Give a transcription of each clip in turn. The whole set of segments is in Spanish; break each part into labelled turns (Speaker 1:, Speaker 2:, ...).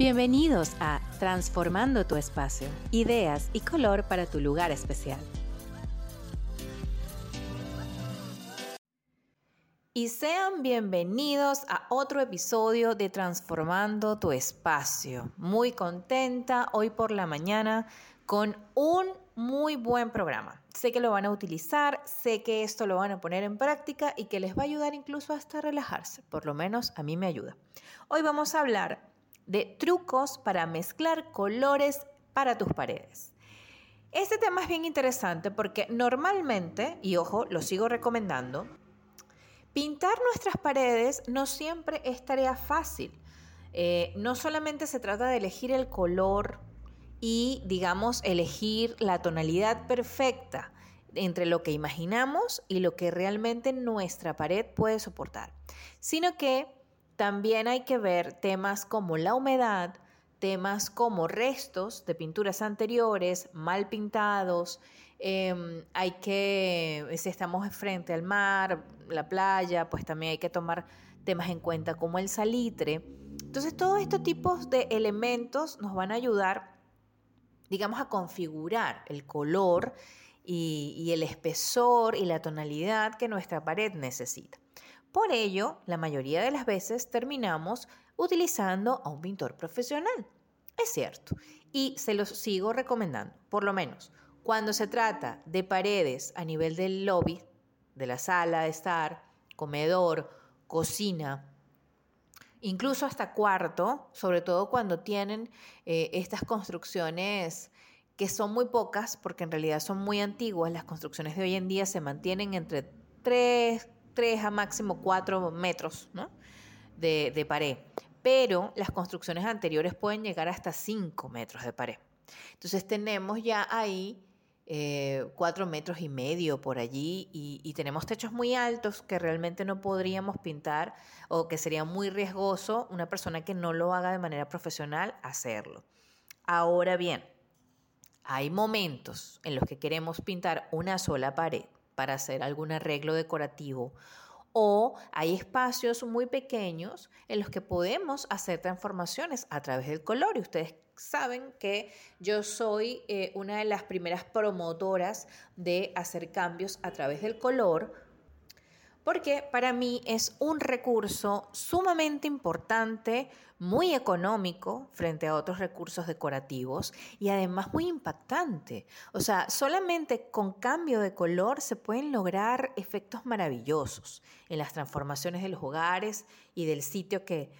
Speaker 1: Bienvenidos a Transformando tu espacio, ideas y color para tu lugar especial. Y sean bienvenidos a otro episodio de Transformando tu espacio. Muy contenta hoy por la mañana con un muy buen programa. Sé que lo van a utilizar, sé que esto lo van a poner en práctica y que les va a ayudar incluso hasta relajarse. Por lo menos a mí me ayuda. Hoy vamos a hablar de trucos para mezclar colores para tus paredes. Este tema es bien interesante porque normalmente, y ojo, lo sigo recomendando, pintar nuestras paredes no siempre es tarea fácil. Eh, no solamente se trata de elegir el color y, digamos, elegir la tonalidad perfecta entre lo que imaginamos y lo que realmente nuestra pared puede soportar, sino que también hay que ver temas como la humedad, temas como restos de pinturas anteriores, mal pintados, em, hay que, si estamos frente al mar, la playa, pues también hay que tomar temas en cuenta como el salitre. Entonces todos estos tipos de elementos nos van a ayudar, digamos, a configurar el color y el espesor y la tonalidad que nuestra pared necesita. Por ello, la mayoría de las veces terminamos utilizando a un pintor profesional. Es cierto, y se los sigo recomendando, por lo menos cuando se trata de paredes a nivel del lobby, de la sala de estar, comedor, cocina, incluso hasta cuarto, sobre todo cuando tienen eh, estas construcciones que son muy pocas, porque en realidad son muy antiguas, las construcciones de hoy en día se mantienen entre 3, 3 a máximo 4 metros de, pared, pero las construcciones anteriores pueden llegar hasta 5 metros de pared. Entonces tenemos ya ahí eh, 4 metros y medio por allí y, tenemos techos muy altos que realmente no podríamos pintar o que sería muy riesgoso una persona que no lo haga de manera profesional hacerlo. Ahora bien, hay momentos en los que queremos pintar una sola pared para hacer algún arreglo decorativo o hay espacios muy pequeños en los que podemos hacer transformaciones a través del color y ustedes saben que yo soy eh, una de las primeras promotoras de hacer cambios a través del color porque para mí es un recurso sumamente importante, muy económico frente a otros recursos decorativos y además muy impactante. O sea, solamente con cambio de color se pueden lograr efectos maravillosos en las transformaciones de los hogares y del sitio que,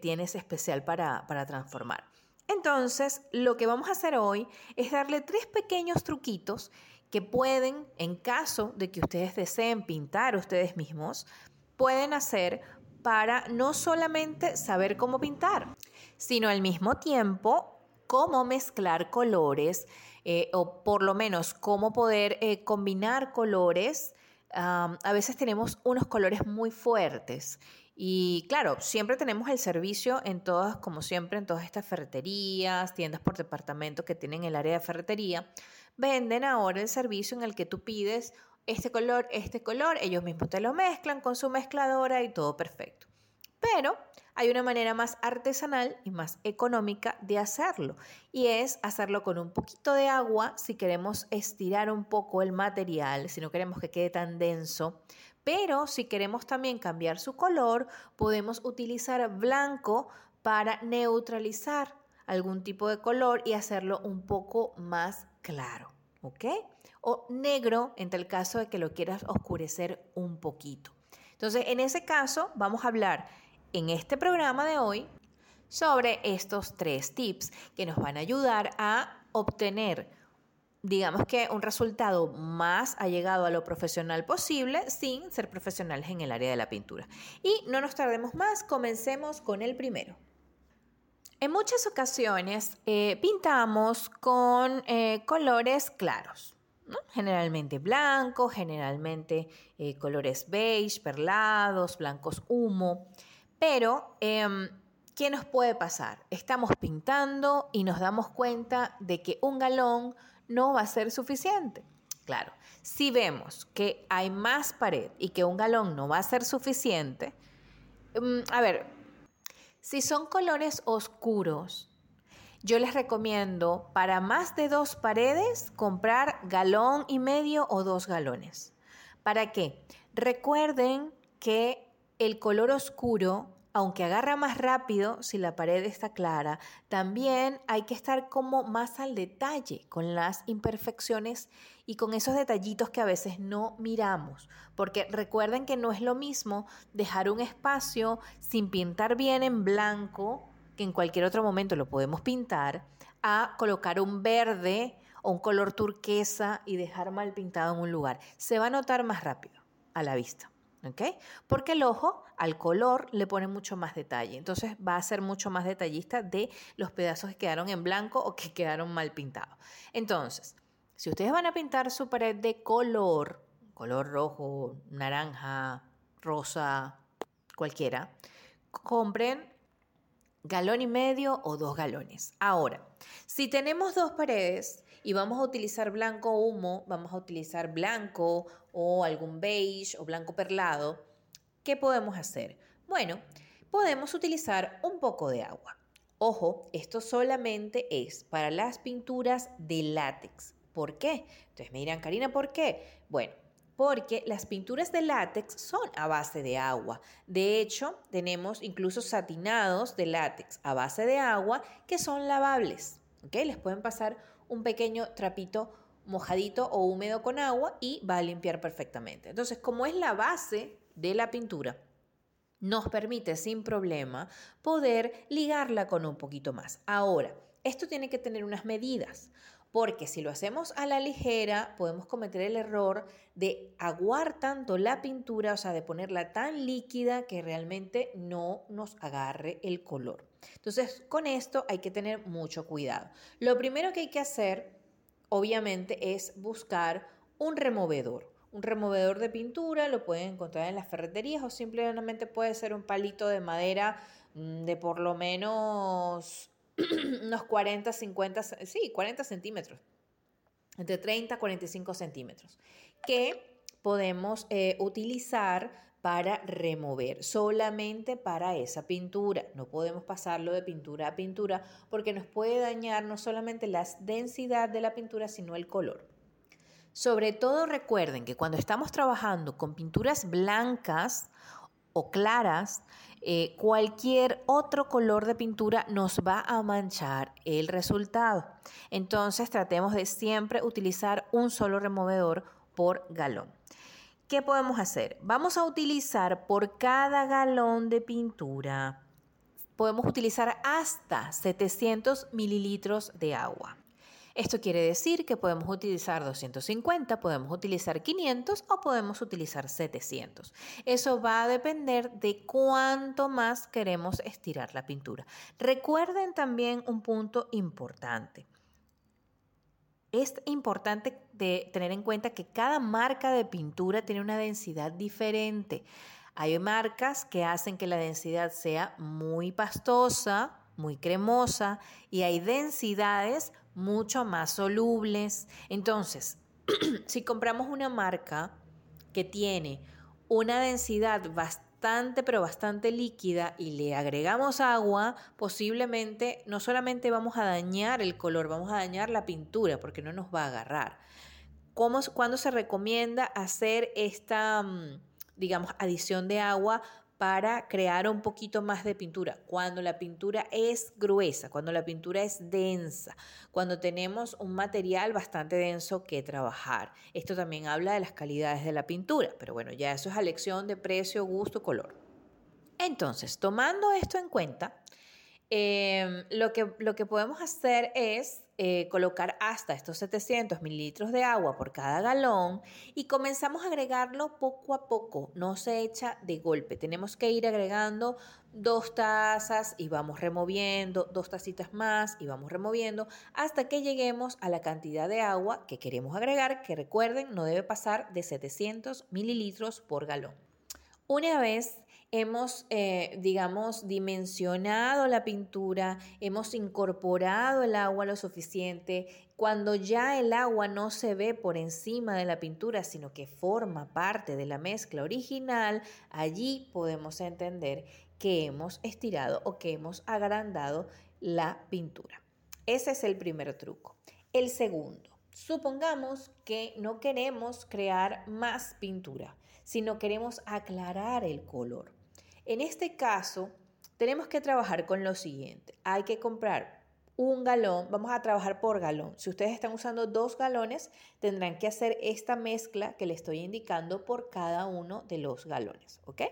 Speaker 1: tienes especial para, para transformar. Entonces, lo que vamos a hacer hoy es darle tres pequeños truquitos que pueden, en caso de que ustedes deseen pintar ustedes mismos, pueden hacer para no solamente saber cómo pintar, sino al mismo tiempo cómo mezclar colores eh, o por lo menos cómo poder eh, combinar colores. a veces tenemos unos colores muy fuertes y claro, siempre tenemos el servicio en todas, como siempre, en todas estas ferreterías, tiendas por departamento que tienen el área de ferretería, venden ahora el servicio en el que tú pides este color, este color, ellos mismos te lo mezclan con su mezcladora y todo perfecto. Pero hay una manera más artesanal y más económica de hacerlo y es hacerlo con un poquito de agua si queremos estirar un poco el material, si no queremos que quede tan denso. Pero si queremos también cambiar su color, podemos utilizar blanco para neutralizar algún tipo de color y hacerlo un poco más claro, ¿ok? O negro en tal caso de que lo quieras oscurecer un poquito. Entonces, en ese caso, vamos a hablar en este programa de hoy sobre estos tres tips que nos van a ayudar a obtener, digamos que un resultado más allegado a lo profesional posible sin ser profesionales en el área de la pintura. Y no nos tardemos más, comencemos con el primero. En muchas ocasiones eh, pintamos con eh, colores claros, generalmente blanco, generalmente eh, colores beige, perlados, blancos humo, pero em, ¿qué nos puede pasar? Estamos pintando y nos damos cuenta de que un galón no va a ser suficiente. Claro, si vemos que hay más pared y que un galón no va a ser suficiente, em, a ver, Si son colores oscuros, yo les recomiendo para más de dos paredes comprar galón y medio o dos galones. ¿Para qué? Recuerden que el color oscuro aunque agarra más rápido si la pared está clara, también hay que estar como más al detalle con las imperfecciones y con esos detallitos que a veces no miramos, porque recuerden que no es lo mismo dejar un espacio sin pintar bien en blanco, que en cualquier otro momento lo podemos pintar, a colocar un verde o un color turquesa y dejar mal pintado en un lugar. Se va a notar más rápido a la vista. Porque el ojo al color le pone mucho más detalle, entonces va a ser mucho más detallista de los pedazos que quedaron en blanco o que quedaron mal pintados. Entonces, si ustedes van a pintar su pared de color, color rojo, naranja, rosa, cualquiera, compren galón y medio o dos galones. Ahora, si tenemos dos paredes y vamos a utilizar blanco humo, vamos a utilizar blanco o algún beige o blanco perlado, ¿qué podemos hacer? Bueno, podemos utilizar un poco de agua. Ojo, esto solamente es para las pinturas de látex. ¿Por qué? Entonces me dirán, Karina, ¿por qué? Bueno, porque las pinturas de látex son a base de agua. De hecho, tenemos incluso satinados de látex a base de agua que son lavables. Les pueden pasar un pequeño trapito mojadito o húmedo con agua y va a limpiar perfectamente. Entonces, como es la base de la pintura, nos permite sin problema poder ligarla con un poquito más. Ahora, esto tiene que tener unas medidas porque si lo hacemos a la ligera podemos cometer el error de aguar tanto la pintura, o sea, de ponerla tan líquida que realmente no nos agarre el color. Entonces, con esto hay que tener mucho cuidado. Lo primero que hay que hacer, obviamente, es buscar un removedor. Un removedor de pintura lo pueden encontrar en las ferreterías o simplemente puede ser un palito de madera mm, de por lo menos unos 40, 50, sí, 40 centímetros, entre 30 a 45 centímetros, que podemos eh, utilizar para remover, solamente para esa pintura. No podemos pasarlo de pintura a pintura porque nos puede dañar no solamente la densidad de la pintura, sino el color. Sobre todo recuerden que cuando estamos trabajando con pinturas blancas o claras, eh, cualquier otro color de pintura nos va a manchar el resultado. Entonces tratemos de siempre utilizar un solo removedor por galón. ¿Qué podemos hacer? Vamos a utilizar por cada galón de pintura, podemos utilizar hasta 700 mililitros de agua. Esto quiere decir que podemos utilizar 250, podemos utilizar 500 o podemos utilizar 700. Eso va a depender de cuánto más queremos estirar la pintura. Recuerden también un punto importante. Es importante tener en cuenta que cada marca de pintura tiene una densidad diferente. Hay marcas que hacen que la densidad sea muy pastosa, muy cremosa y hay densidades mucho más solubles. Entonces, si compramos una marca que tiene una densidad bastante, pero bastante líquida y le agregamos agua, posiblemente no solamente vamos a dañar el color, vamos a dañar la pintura porque no nos va a agarrar. ¿Cómo, ¿Cuándo se recomienda hacer esta, mm, digamos, adición de agua? Para crear un poquito más de pintura. Cuando la pintura es gruesa, cuando la pintura es densa, cuando tenemos un material bastante denso que trabajar. Esto también habla de las calidades de la pintura, pero bueno, ya eso es elección de precio, gusto, color. Entonces, tomando esto en cuenta, em, lo, que, lo que podemos hacer es eh, colocar hasta estos 700 mililitros de agua por cada galón y comenzamos a agregarlo poco a poco, no se echa de golpe. Tenemos que ir agregando dos tazas y vamos removiendo, dos tacitas más y vamos removiendo hasta que lleguemos a la cantidad de agua que queremos agregar, que recuerden no debe pasar de 700 mililitros por galón. Una vez hemos, eh, digamos, dimensionado la pintura, hemos incorporado el agua lo suficiente, cuando ya el agua no se ve por encima de la pintura, sino que forma parte de la mezcla original, allí podemos entender que hemos estirado o que hemos agrandado la pintura. Ese es el primer truco. El segundo, supongamos que no queremos crear más pintura, sino queremos aclarar el color. En este caso, tenemos que trabajar con lo siguiente. Hay que comprar un galón, vamos a trabajar por galón. Si ustedes están usando dos galones, tendrán que hacer esta mezcla que le estoy indicando por cada uno de los galones, ¿ok?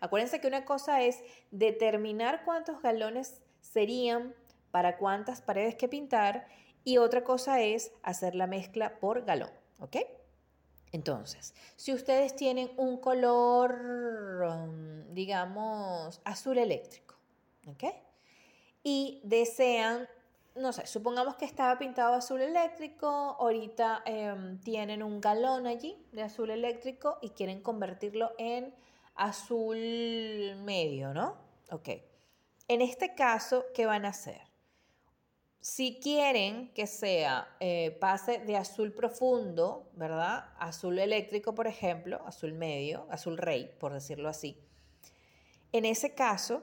Speaker 1: Acuérdense que una cosa es determinar cuántos galones serían para cuántas paredes que pintar y otra cosa es hacer la mezcla por galón, ¿ok? Entonces, si ustedes tienen un color, um, digamos, azul eléctrico, ¿ok? Y desean, no sé, supongamos que estaba pintado azul eléctrico, ahorita em, tienen un galón allí de azul eléctrico y quieren convertirlo en azul medio, ¿no? Ok. En este caso, ¿qué van a hacer? Si quieren que sea eh, pase de azul profundo, ¿verdad? Azul eléctrico, por ejemplo, azul medio, azul rey, por decirlo así. En ese caso,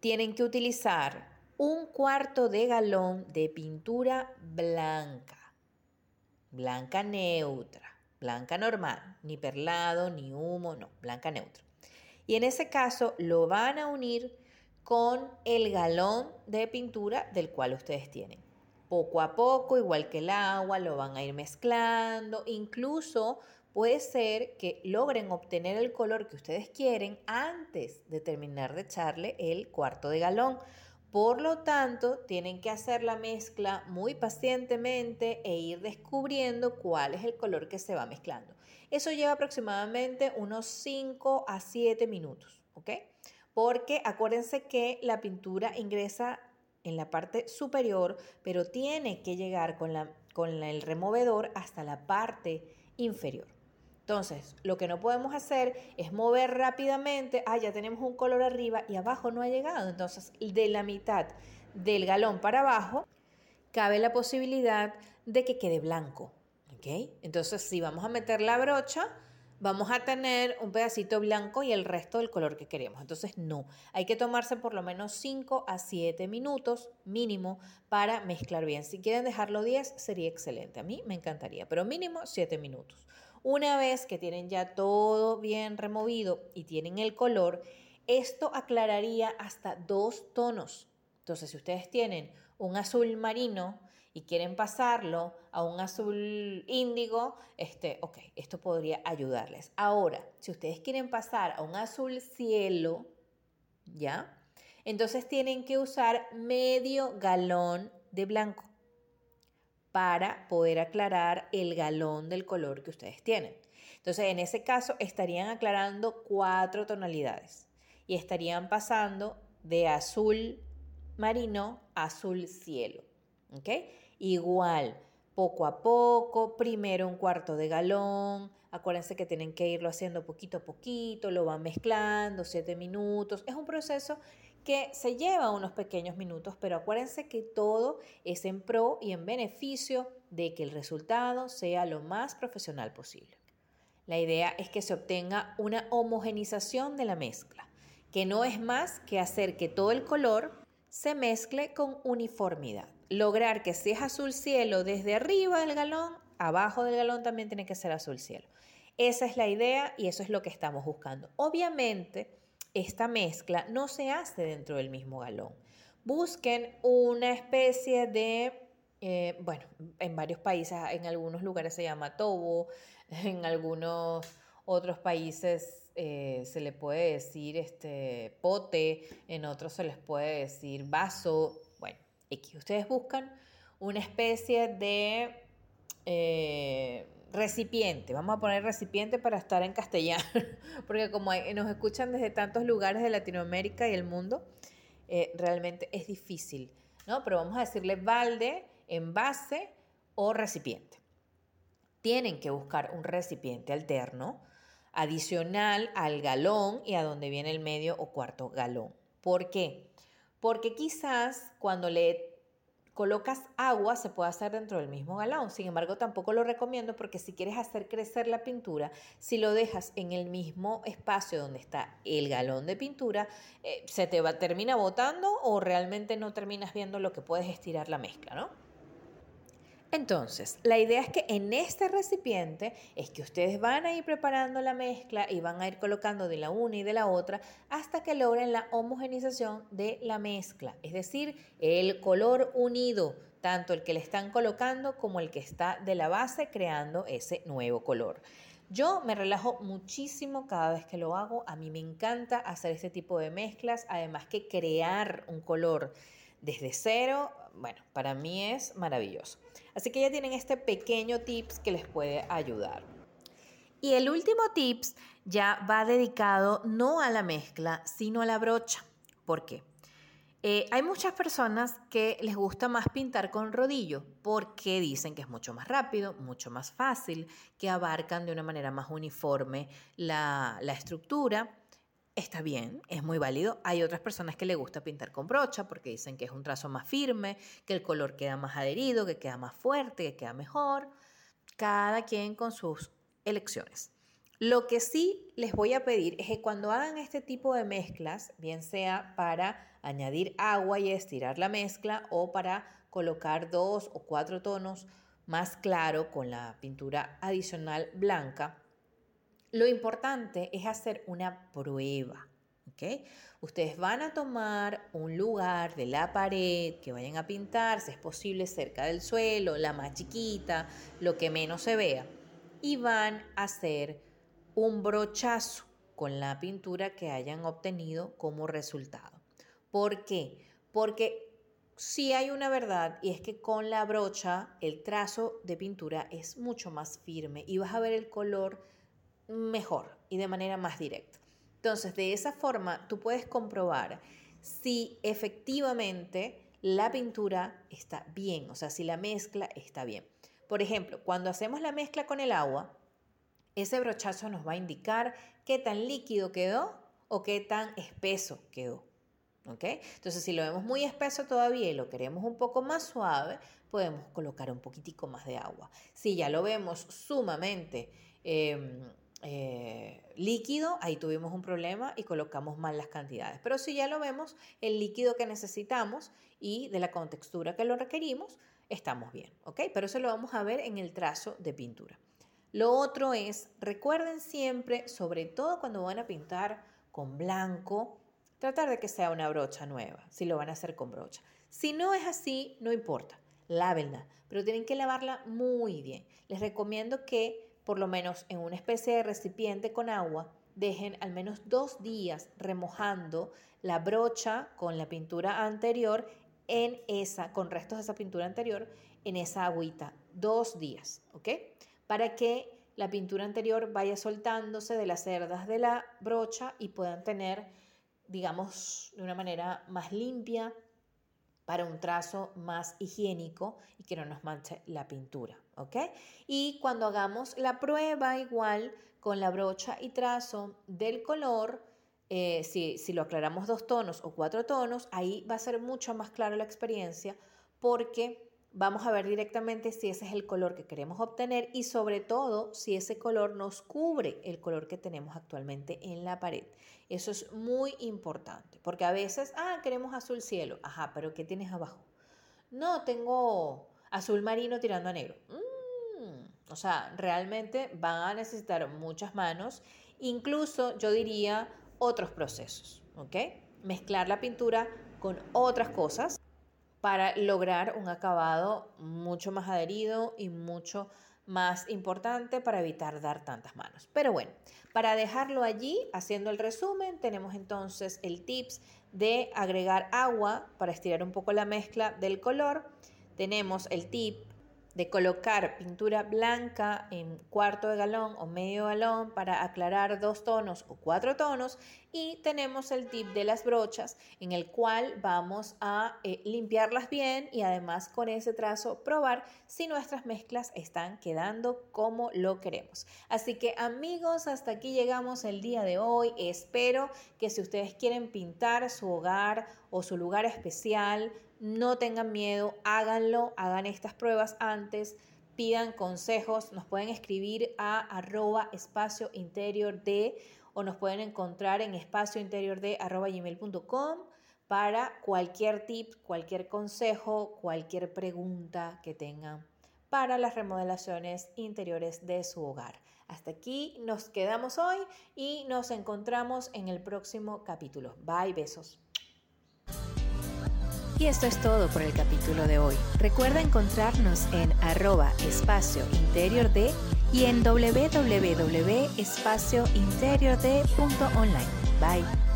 Speaker 1: tienen que utilizar un cuarto de galón de pintura blanca, blanca neutra, blanca normal, ni perlado, ni humo, no, blanca neutra. Y en ese caso lo van a unir con el galón de pintura del cual ustedes tienen. Poco a poco, igual que el agua, lo van a ir mezclando. Incluso puede ser que logren obtener el color que ustedes quieren antes de terminar de echarle el cuarto de galón. Por lo tanto, tienen que hacer la mezcla muy pacientemente e ir descubriendo cuál es el color que se va mezclando. Eso lleva aproximadamente unos 5 a 7 minutos, ¿ok? Porque acuérdense que la pintura ingresa en la parte superior, pero tiene que llegar con, la, con el removedor hasta la parte inferior. Entonces, lo que no podemos hacer es mover rápidamente, ah, ya tenemos un color arriba y abajo no ha llegado. Entonces, de la mitad del galón para abajo, cabe la posibilidad de que quede blanco. Entonces, si vamos a meter la brocha, vamos a tener un pedacito blanco y el resto del color que queremos. Entonces, no, hay que tomarse por lo menos 5 a 7 minutos mínimo para mezclar bien. Si quieren dejarlo 10, sería excelente. A mí me encantaría, pero mínimo 7 minutos. Una vez que tienen ya todo bien removido y tienen el color, esto aclararía hasta dos tonos. Entonces, si ustedes tienen un azul marino, y quieren pasarlo a un azul índigo, este, ok, esto podría ayudarles. Ahora, si ustedes quieren pasar a un azul cielo, ¿ya? Entonces tienen que usar medio galón de blanco para poder aclarar el galón del color que ustedes tienen. Entonces, en ese caso, estarían aclarando cuatro tonalidades y estarían pasando de azul marino a azul cielo. ¿Ok? Igual, poco a poco, primero un cuarto de galón, acuérdense que tienen que irlo haciendo poquito a poquito, lo van mezclando, siete minutos, es un proceso que se lleva unos pequeños minutos, pero acuérdense que todo es en pro y en beneficio de que el resultado sea lo más profesional posible. La idea es que se obtenga una homogenización de la mezcla, que no es más que hacer que todo el color se mezcle con uniformidad lograr que si es azul cielo desde arriba del galón, abajo del galón también tiene que ser azul cielo. Esa es la idea y eso es lo que estamos buscando. Obviamente, esta mezcla no se hace dentro del mismo galón. Busquen una especie de, eh, bueno, en varios países, en algunos lugares se llama tobo, en algunos otros países eh, se le puede decir este pote, en otros se les puede decir vaso, X. Ustedes buscan una especie de eh, recipiente. Vamos a poner recipiente para estar en castellano, porque como nos escuchan desde tantos lugares de Latinoamérica y el mundo, eh, realmente es difícil, ¿no? Pero vamos a decirle balde, envase o recipiente. Tienen que buscar un recipiente alterno adicional al galón y a donde viene el medio o cuarto galón. ¿Por qué? Porque quizás cuando le colocas agua, se puede hacer dentro del mismo galón. Sin embargo, tampoco lo recomiendo porque si quieres hacer crecer la pintura, si lo dejas en el mismo espacio donde está el galón de pintura, eh, se te va, termina botando o realmente no terminas viendo lo que puedes estirar la mezcla, ¿no? Entonces, la idea es que en este recipiente es que ustedes van a ir preparando la mezcla y van a ir colocando de la una y de la otra hasta que logren la homogenización de la mezcla, es decir, el color unido, tanto el que le están colocando como el que está de la base creando ese nuevo color. Yo me relajo muchísimo cada vez que lo hago, a mí me encanta hacer este tipo de mezclas, además que crear un color desde cero, bueno, para mí es maravilloso. Así que ya tienen este pequeño tips que les puede ayudar. Y el último tips ya va dedicado no a la mezcla, sino a la brocha. ¿Por qué? Eh, hay muchas personas que les gusta más pintar con rodillo porque dicen que es mucho más rápido, mucho más fácil, que abarcan de una manera más uniforme la, la estructura está bien, es muy válido. Hay otras personas que le gusta pintar con brocha porque dicen que es un trazo más firme, que el color queda más adherido, que queda más fuerte, que queda mejor. Cada quien con sus elecciones. Lo que sí les voy a pedir es que cuando hagan este tipo de mezclas, bien sea para añadir agua y estirar la mezcla o para colocar dos o cuatro tonos más claro con la pintura adicional blanca, lo importante es hacer una prueba. ¿ok? Ustedes van a tomar un lugar de la pared que vayan a pintar, si es posible cerca del suelo, la más chiquita, lo que menos se vea, y van a hacer un brochazo con la pintura que hayan obtenido como resultado. ¿Por qué? Porque sí hay una verdad y es que con la brocha el trazo de pintura es mucho más firme y vas a ver el color mejor y de manera más directa. Entonces, de esa forma, tú puedes comprobar si efectivamente la pintura está bien, o sea, si la mezcla está bien. Por ejemplo, cuando hacemos la mezcla con el agua, ese brochazo nos va a indicar qué tan líquido quedó o qué tan espeso quedó. ¿ok? Entonces, si lo vemos muy espeso todavía y lo queremos un poco más suave, podemos colocar un poquitico más de agua. Si ya lo vemos sumamente... Em, eh, líquido, ahí tuvimos un problema y colocamos mal las cantidades. Pero si ya lo vemos, el líquido que necesitamos y de la contextura que lo requerimos, estamos bien, ¿ok? Pero eso lo vamos a ver en el trazo de pintura. Lo otro es, recuerden siempre, sobre todo cuando van a pintar con blanco, tratar de que sea una brocha nueva, si lo van a hacer con brocha. Si no es así, no importa, lávenla, pero tienen que lavarla muy bien. Les recomiendo que por lo menos en una especie de recipiente con agua, dejen al menos dos días remojando la brocha con la pintura anterior en esa, con restos de esa pintura anterior, en esa agüita. Dos días, ¿ok? Para que la pintura anterior vaya soltándose de las cerdas de la brocha y puedan tener, digamos, de una manera más limpia, para un trazo más higiénico y que no nos manche la pintura. Y cuando hagamos la prueba igual con la brocha y trazo del color, eh, si, si lo aclaramos dos tonos o cuatro tonos, ahí va a ser mucho más clara la experiencia porque vamos a ver directamente si ese es el color que queremos obtener y sobre todo si ese color nos cubre el color que tenemos actualmente en la pared. Eso es muy importante porque a veces, ah, queremos azul cielo, ajá, pero ¿qué tienes abajo? No, tengo azul marino tirando a negro. Mm, o sea, realmente van a necesitar muchas manos, incluso yo diría otros procesos, ¿ok? Mezclar la pintura con otras cosas para lograr un acabado mucho más adherido y mucho más importante para evitar dar tantas manos. Pero bueno, para dejarlo allí, haciendo el resumen, tenemos entonces el tips de agregar agua para estirar un poco la mezcla del color. Tenemos el tip de colocar pintura blanca en cuarto de galón o medio galón para aclarar dos tonos o cuatro tonos Y tenemos el tip de las brochas, en el cual vamos a eh, limpiarlas bien y además con ese trazo probar si nuestras mezclas están quedando como lo queremos. Así que amigos, hasta aquí llegamos el día de hoy. Espero que si ustedes quieren pintar su hogar o su lugar especial, no tengan miedo, háganlo, hagan estas pruebas antes pidan consejos, nos pueden escribir a arroba espacio interior de o nos pueden encontrar en espacio interior de arroba gmail.com para cualquier tip, cualquier consejo, cualquier pregunta que tengan para las remodelaciones interiores de su hogar. Hasta aquí nos quedamos hoy y nos encontramos en el próximo capítulo. Bye, besos. Y esto es todo por el capítulo de hoy. Recuerda encontrarnos en arroba y en www.espaciointeriorde.online. Bye.